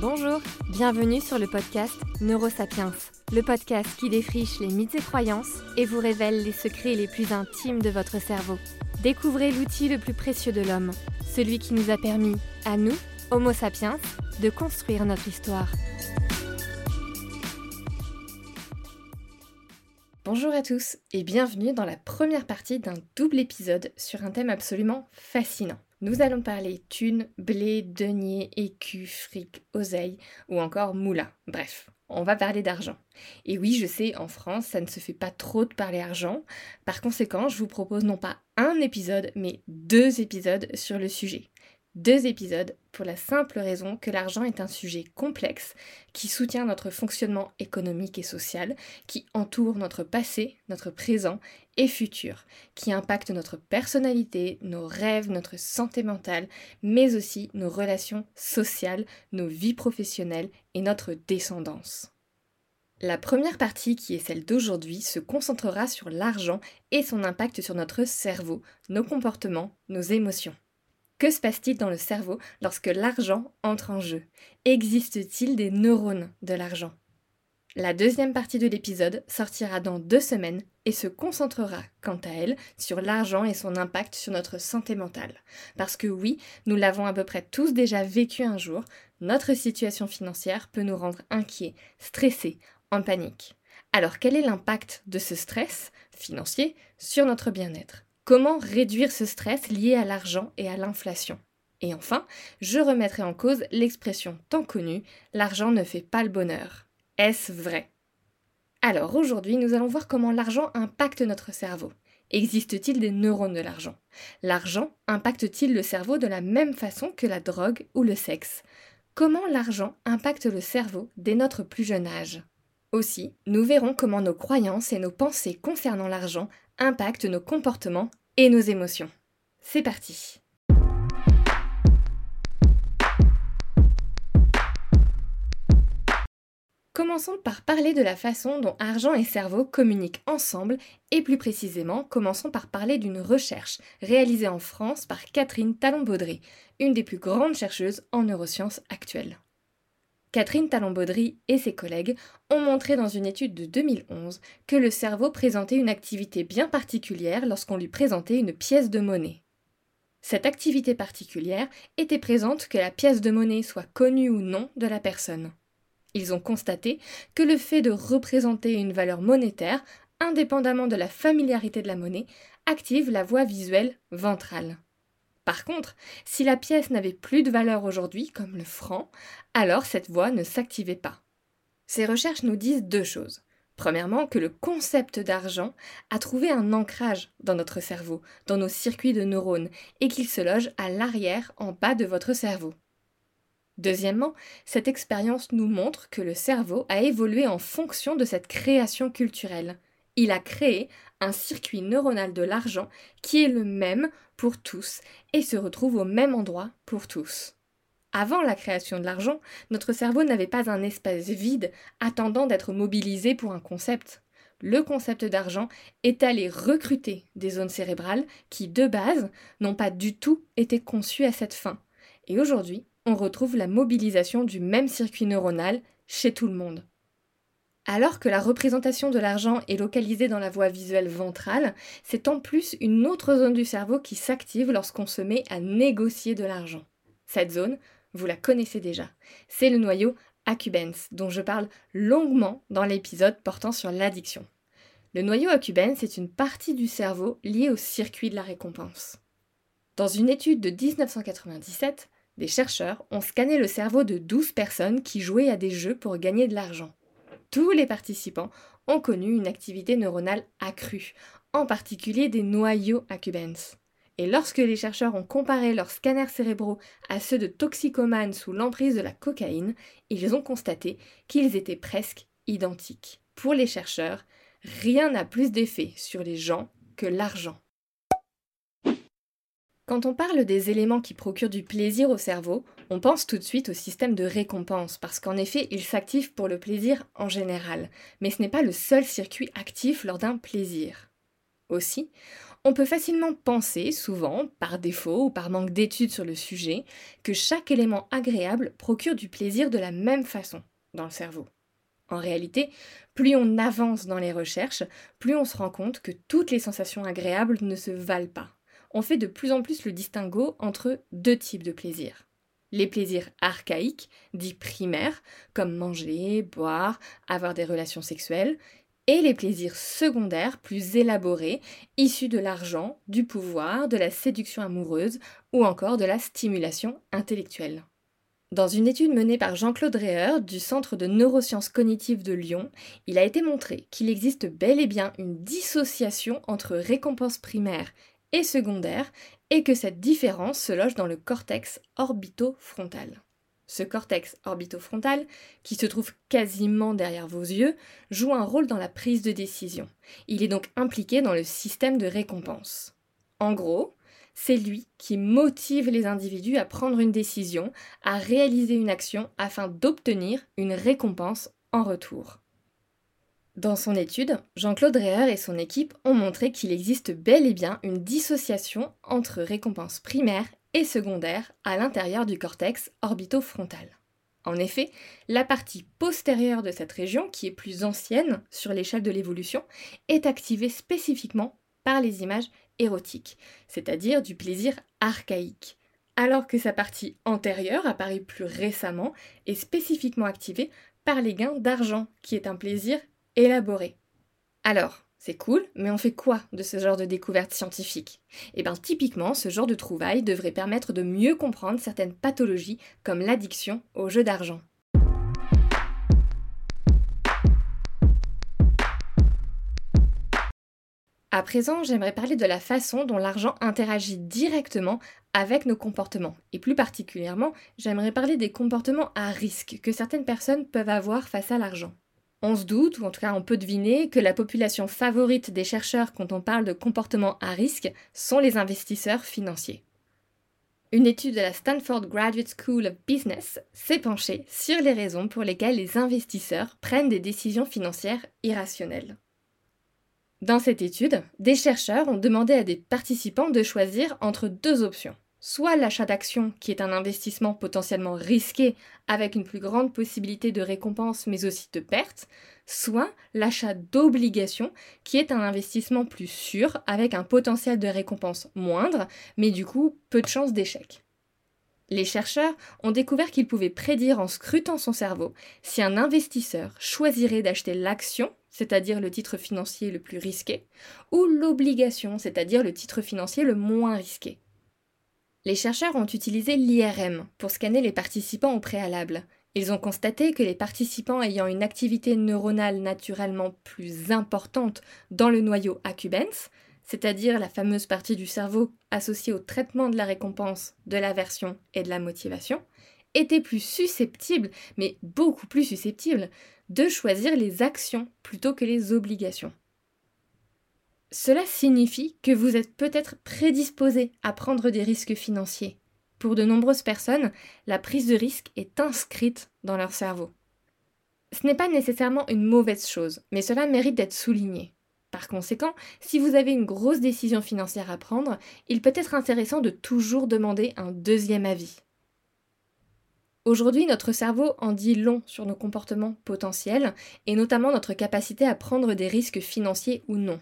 Bonjour, bienvenue sur le podcast Neurosapiens, le podcast qui défriche les mythes et croyances et vous révèle les secrets les plus intimes de votre cerveau. Découvrez l'outil le plus précieux de l'homme, celui qui nous a permis, à nous, Homo sapiens, de construire notre histoire. Bonjour à tous et bienvenue dans la première partie d'un double épisode sur un thème absolument fascinant. Nous allons parler thunes, blé, denier, écu, fric, oseille ou encore moula. Bref, on va parler d'argent. Et oui, je sais, en France, ça ne se fait pas trop de parler argent. Par conséquent, je vous propose non pas un épisode, mais deux épisodes sur le sujet. Deux épisodes pour la simple raison que l'argent est un sujet complexe qui soutient notre fonctionnement économique et social, qui entoure notre passé, notre présent et futur, qui impacte notre personnalité, nos rêves, notre santé mentale, mais aussi nos relations sociales, nos vies professionnelles et notre descendance. La première partie, qui est celle d'aujourd'hui, se concentrera sur l'argent et son impact sur notre cerveau, nos comportements, nos émotions. Que se passe-t-il dans le cerveau lorsque l'argent entre en jeu? Existe-t-il des neurones de l'argent? La deuxième partie de l'épisode sortira dans deux semaines et se concentrera, quant à elle, sur l'argent et son impact sur notre santé mentale. Parce que oui, nous l'avons à peu près tous déjà vécu un jour, notre situation financière peut nous rendre inquiets, stressés, en panique. Alors quel est l'impact de ce stress financier sur notre bien-être? Comment réduire ce stress lié à l'argent et à l'inflation? Et enfin, je remettrai en cause l'expression tant connue l'argent ne fait pas le bonheur. Est-ce vrai? Alors aujourd'hui, nous allons voir comment l'argent impacte notre cerveau. Existe-t-il des neurones de l'argent? L'argent impacte-t-il le cerveau de la même façon que la drogue ou le sexe? Comment l'argent impacte le cerveau dès notre plus jeune âge? Aussi, nous verrons comment nos croyances et nos pensées concernant l'argent impactent nos comportements et nos émotions. C'est parti Commençons par parler de la façon dont argent et cerveau communiquent ensemble et plus précisément, commençons par parler d'une recherche réalisée en France par Catherine Talon-Baudry, une des plus grandes chercheuses en neurosciences actuelles. Catherine Talon-Baudry et ses collègues ont montré dans une étude de 2011 que le cerveau présentait une activité bien particulière lorsqu'on lui présentait une pièce de monnaie. Cette activité particulière était présente que la pièce de monnaie soit connue ou non de la personne. Ils ont constaté que le fait de représenter une valeur monétaire, indépendamment de la familiarité de la monnaie, active la voie visuelle ventrale. Par contre, si la pièce n'avait plus de valeur aujourd'hui, comme le franc, alors cette voie ne s'activait pas. Ces recherches nous disent deux choses. Premièrement, que le concept d'argent a trouvé un ancrage dans notre cerveau, dans nos circuits de neurones, et qu'il se loge à l'arrière, en bas de votre cerveau. Deuxièmement, cette expérience nous montre que le cerveau a évolué en fonction de cette création culturelle. Il a créé un circuit neuronal de l'argent qui est le même pour tous et se retrouve au même endroit pour tous. Avant la création de l'argent, notre cerveau n'avait pas un espace vide attendant d'être mobilisé pour un concept. Le concept d'argent est allé recruter des zones cérébrales qui, de base, n'ont pas du tout été conçues à cette fin. Et aujourd'hui, on retrouve la mobilisation du même circuit neuronal chez tout le monde. Alors que la représentation de l'argent est localisée dans la voie visuelle ventrale, c'est en plus une autre zone du cerveau qui s'active lorsqu'on se met à négocier de l'argent. Cette zone, vous la connaissez déjà, c'est le noyau accumbens dont je parle longuement dans l'épisode portant sur l'addiction. Le noyau accumbens est une partie du cerveau liée au circuit de la récompense. Dans une étude de 1997, des chercheurs ont scanné le cerveau de 12 personnes qui jouaient à des jeux pour gagner de l'argent tous les participants ont connu une activité neuronale accrue, en particulier des noyaux accumbens. Et lorsque les chercheurs ont comparé leurs scanners cérébraux à ceux de toxicomanes sous l'emprise de la cocaïne, ils ont constaté qu'ils étaient presque identiques. Pour les chercheurs, rien n'a plus d'effet sur les gens que l'argent. Quand on parle des éléments qui procurent du plaisir au cerveau, on pense tout de suite au système de récompense, parce qu'en effet, il s'active pour le plaisir en général, mais ce n'est pas le seul circuit actif lors d'un plaisir. Aussi, On peut facilement penser, souvent, par défaut ou par manque d'études sur le sujet, que chaque élément agréable procure du plaisir de la même façon dans le cerveau. En réalité, plus on avance dans les recherches, plus on se rend compte que toutes les sensations agréables ne se valent pas. On fait de plus en plus le distinguo entre deux types de plaisirs. Les plaisirs archaïques, dits primaires, comme manger, boire, avoir des relations sexuelles, et les plaisirs secondaires plus élaborés, issus de l'argent, du pouvoir, de la séduction amoureuse ou encore de la stimulation intellectuelle. Dans une étude menée par Jean-Claude Reher du Centre de neurosciences cognitives de Lyon, il a été montré qu'il existe bel et bien une dissociation entre récompense primaire et secondaire et que cette différence se loge dans le cortex orbitofrontal. Ce cortex orbitofrontal, qui se trouve quasiment derrière vos yeux, joue un rôle dans la prise de décision. Il est donc impliqué dans le système de récompense. En gros, c'est lui qui motive les individus à prendre une décision, à réaliser une action afin d'obtenir une récompense en retour. Dans son étude, Jean-Claude Reher et son équipe ont montré qu'il existe bel et bien une dissociation entre récompense primaire et secondaire à l'intérieur du cortex orbitofrontal. En effet, la partie postérieure de cette région, qui est plus ancienne sur l'échelle de l'évolution, est activée spécifiquement par les images érotique, c'est-à-dire du plaisir archaïque, alors que sa partie antérieure, apparaît plus récemment, est spécifiquement activée par les gains d'argent, qui est un plaisir élaboré. Alors, c'est cool, mais on fait quoi de ce genre de découverte scientifique? Eh bien, typiquement, ce genre de trouvailles devrait permettre de mieux comprendre certaines pathologies comme l'addiction au jeu d'argent. À présent, j'aimerais parler de la façon dont l'argent interagit directement avec nos comportements. Et plus particulièrement, j'aimerais parler des comportements à risque que certaines personnes peuvent avoir face à l'argent. On se doute, ou en tout cas on peut deviner, que la population favorite des chercheurs quand on parle de comportements à risque sont les investisseurs financiers. Une étude de la Stanford Graduate School of Business s'est penchée sur les raisons pour lesquelles les investisseurs prennent des décisions financières irrationnelles. Dans cette étude, des chercheurs ont demandé à des participants de choisir entre deux options. Soit l'achat d'actions, qui est un investissement potentiellement risqué avec une plus grande possibilité de récompense mais aussi de perte, soit l'achat d'obligations, qui est un investissement plus sûr avec un potentiel de récompense moindre mais du coup peu de chances d'échec. Les chercheurs ont découvert qu'ils pouvaient prédire en scrutant son cerveau si un investisseur choisirait d'acheter l'action, c'est-à-dire le titre financier le plus risqué, ou l'obligation, c'est-à-dire le titre financier le moins risqué. Les chercheurs ont utilisé l'IRM pour scanner les participants au préalable. Ils ont constaté que les participants ayant une activité neuronale naturellement plus importante dans le noyau accumbens, c'est-à-dire la fameuse partie du cerveau associée au traitement de la récompense, de l'aversion et de la motivation, étaient plus susceptibles, mais beaucoup plus susceptibles, de choisir les actions plutôt que les obligations. Cela signifie que vous êtes peut-être prédisposé à prendre des risques financiers. Pour de nombreuses personnes, la prise de risque est inscrite dans leur cerveau. Ce n'est pas nécessairement une mauvaise chose, mais cela mérite d'être souligné. Par conséquent, si vous avez une grosse décision financière à prendre, il peut être intéressant de toujours demander un deuxième avis. Aujourd'hui, notre cerveau en dit long sur nos comportements potentiels et notamment notre capacité à prendre des risques financiers ou non.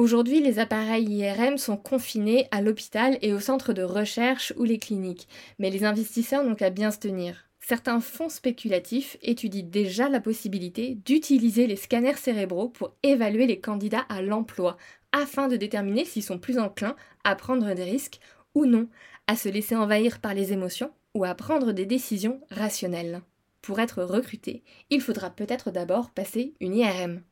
Aujourd'hui, les appareils IRM sont confinés à l'hôpital et au centre de recherche ou les cliniques, mais les investisseurs n'ont qu'à bien se tenir certains fonds spéculatifs étudient déjà la possibilité d'utiliser les scanners cérébraux pour évaluer les candidats à l'emploi, afin de déterminer s'ils sont plus enclins à prendre des risques ou non, à se laisser envahir par les émotions ou à prendre des décisions rationnelles. Pour être recruté, il faudra peut-être d'abord passer une IRM.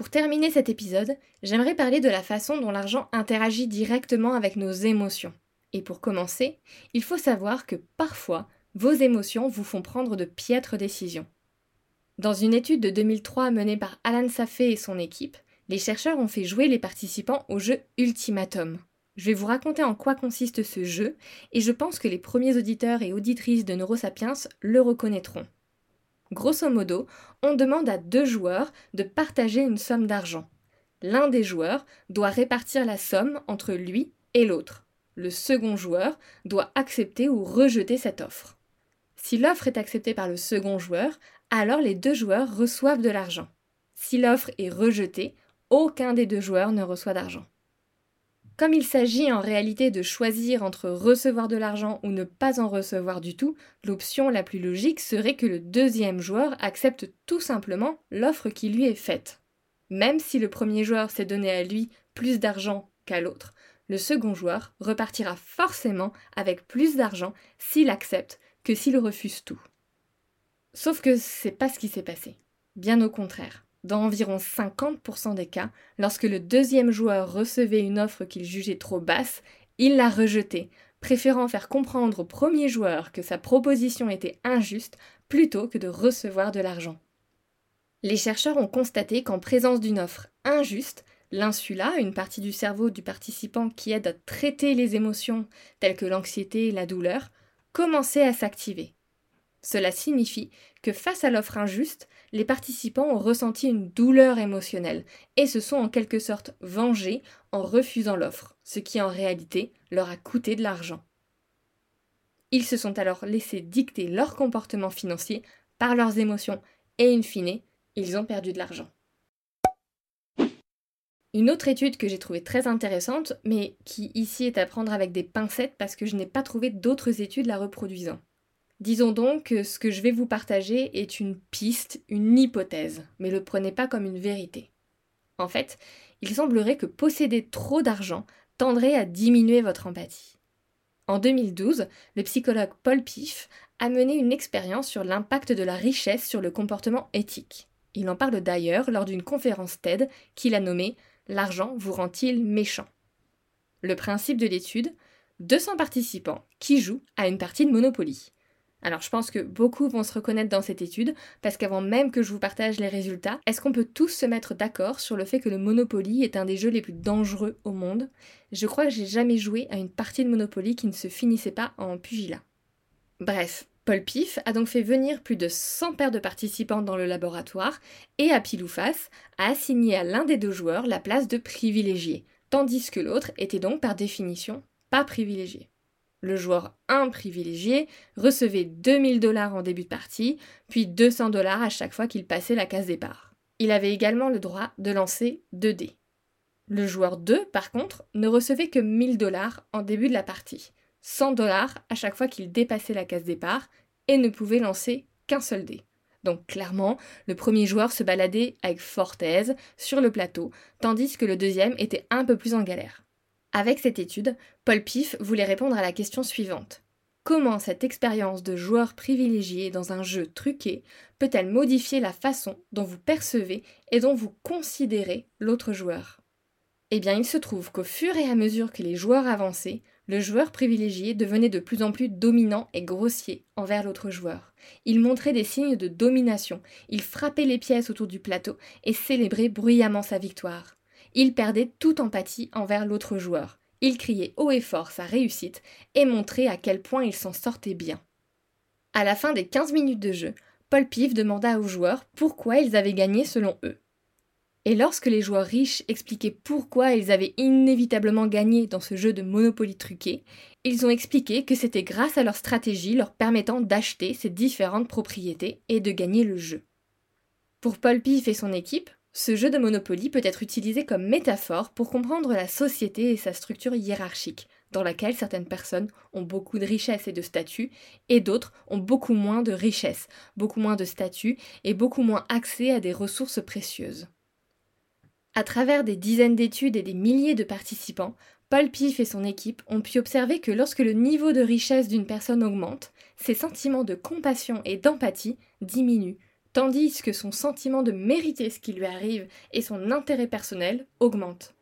Pour terminer cet épisode, j'aimerais parler de la façon dont l'argent interagit directement avec nos émotions. Et pour commencer, il faut savoir que parfois, vos émotions vous font prendre de piètres décisions. Dans une étude de 2003 menée par Alan Safé et son équipe, les chercheurs ont fait jouer les participants au jeu Ultimatum. Je vais vous raconter en quoi consiste ce jeu, et je pense que les premiers auditeurs et auditrices de Neurosapiens le reconnaîtront. Grosso modo, on demande à deux joueurs de partager une somme d'argent. L'un des joueurs doit répartir la somme entre lui et l'autre. Le second joueur doit accepter ou rejeter cette offre. Si l'offre est acceptée par le second joueur, alors les deux joueurs reçoivent de l'argent. Si l'offre est rejetée, aucun des deux joueurs ne reçoit d'argent. Comme il s'agit en réalité de choisir entre recevoir de l'argent ou ne pas en recevoir du tout, l'option la plus logique serait que le deuxième joueur accepte tout simplement l'offre qui lui est faite. Même si le premier joueur s'est donné à lui plus d'argent qu'à l'autre, le second joueur repartira forcément avec plus d'argent s'il accepte que s'il refuse tout. Sauf que c'est pas ce qui s'est passé. Bien au contraire. Dans environ 50% des cas, lorsque le deuxième joueur recevait une offre qu'il jugeait trop basse, il la rejetait, préférant faire comprendre au premier joueur que sa proposition était injuste plutôt que de recevoir de l'argent. Les chercheurs ont constaté qu'en présence d'une offre injuste, l'insula, une partie du cerveau du participant qui aide à traiter les émotions telles que l'anxiété et la douleur, commençait à s'activer. Cela signifie que face à l'offre injuste, les participants ont ressenti une douleur émotionnelle et se sont en quelque sorte vengés en refusant l'offre, ce qui en réalité leur a coûté de l'argent. Ils se sont alors laissés dicter leur comportement financier par leurs émotions et in fine, ils ont perdu de l'argent. Une autre étude que j'ai trouvée très intéressante, mais qui ici est à prendre avec des pincettes parce que je n'ai pas trouvé d'autres études la reproduisant. Disons donc que ce que je vais vous partager est une piste, une hypothèse, mais le prenez pas comme une vérité. En fait, il semblerait que posséder trop d'argent tendrait à diminuer votre empathie. En 2012, le psychologue Paul Piff a mené une expérience sur l'impact de la richesse sur le comportement éthique. Il en parle d'ailleurs lors d'une conférence TED qu'il a nommée L'argent vous rend-il méchant? Le principe de l'étude 200 participants qui jouent à une partie de Monopoly. Alors je pense que beaucoup vont se reconnaître dans cette étude, parce qu'avant même que je vous partage les résultats, est-ce qu'on peut tous se mettre d'accord sur le fait que le Monopoly est un des jeux les plus dangereux au monde? Je crois que j'ai jamais joué à une partie de Monopoly qui ne se finissait pas en pugilat. Bref, Paul Pif a donc fait venir plus de 100 paires de participants dans le laboratoire et à pile a assigné à l'un des deux joueurs la place de privilégié, tandis que l'autre était donc par définition pas privilégié. Le joueur 1 privilégié recevait 2000 dollars en début de partie, puis 200 dollars à chaque fois qu'il passait la case départ. Il avait également le droit de lancer 2 dés. Le joueur 2, par contre, ne recevait que 1000 dollars en début de la partie, 100 dollars à chaque fois qu'il dépassait la case départ, et ne pouvait lancer qu'un seul dé. Donc clairement, le premier joueur se baladait avec forte aise sur le plateau, tandis que le deuxième était un peu plus en galère. Avec cette étude, Paul Pif voulait répondre à la question suivante. Comment cette expérience de joueur privilégié dans un jeu truqué peut-elle modifier la façon dont vous percevez et dont vous considérez l'autre joueur? Eh bien, il se trouve qu'au fur et à mesure que les joueurs avançaient, le joueur privilégié devenait de plus en plus dominant et grossier envers l'autre joueur. Il montrait des signes de domination, il frappait les pièces autour du plateau et célébrait bruyamment sa victoire il perdait toute empathie envers l'autre joueur. Il criait haut et fort sa réussite et montrait à quel point il s'en sortait bien. À la fin des 15 minutes de jeu, Paul Pif demanda aux joueurs pourquoi ils avaient gagné selon eux. Et lorsque les joueurs riches expliquaient pourquoi ils avaient inévitablement gagné dans ce jeu de Monopoly truqué, ils ont expliqué que c'était grâce à leur stratégie leur permettant d'acheter ces différentes propriétés et de gagner le jeu. Pour Paul Pif et son équipe, ce jeu de Monopoly peut être utilisé comme métaphore pour comprendre la société et sa structure hiérarchique, dans laquelle certaines personnes ont beaucoup de richesses et de statut, et d'autres ont beaucoup moins de richesses, beaucoup moins de statut et beaucoup moins accès à des ressources précieuses. À travers des dizaines d'études et des milliers de participants, Paul Pif et son équipe ont pu observer que lorsque le niveau de richesse d'une personne augmente, ses sentiments de compassion et d'empathie diminuent tandis que son sentiment de mériter ce qui lui arrive et son intérêt personnel augmentent.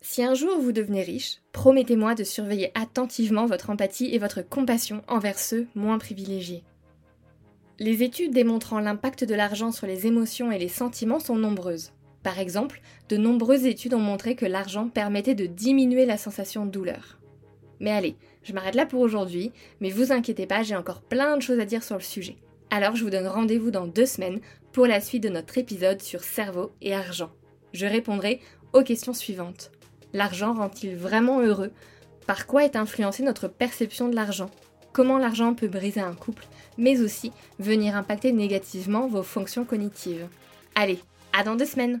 Si un jour vous devenez riche, promettez-moi de surveiller attentivement votre empathie et votre compassion envers ceux moins privilégiés. Les études démontrant l'impact de l'argent sur les émotions et les sentiments sont nombreuses. Par exemple, de nombreuses études ont montré que l'argent permettait de diminuer la sensation de douleur. Mais allez, je m'arrête là pour aujourd'hui, mais vous inquiétez pas, j'ai encore plein de choses à dire sur le sujet. Alors je vous donne rendez-vous dans deux semaines pour la suite de notre épisode sur cerveau et argent. Je répondrai aux questions suivantes. L'argent rend-il vraiment heureux? Par quoi est influencée notre perception de l'argent? Comment l'argent peut briser un couple, mais aussi venir impacter négativement vos fonctions cognitives? Allez, à dans deux semaines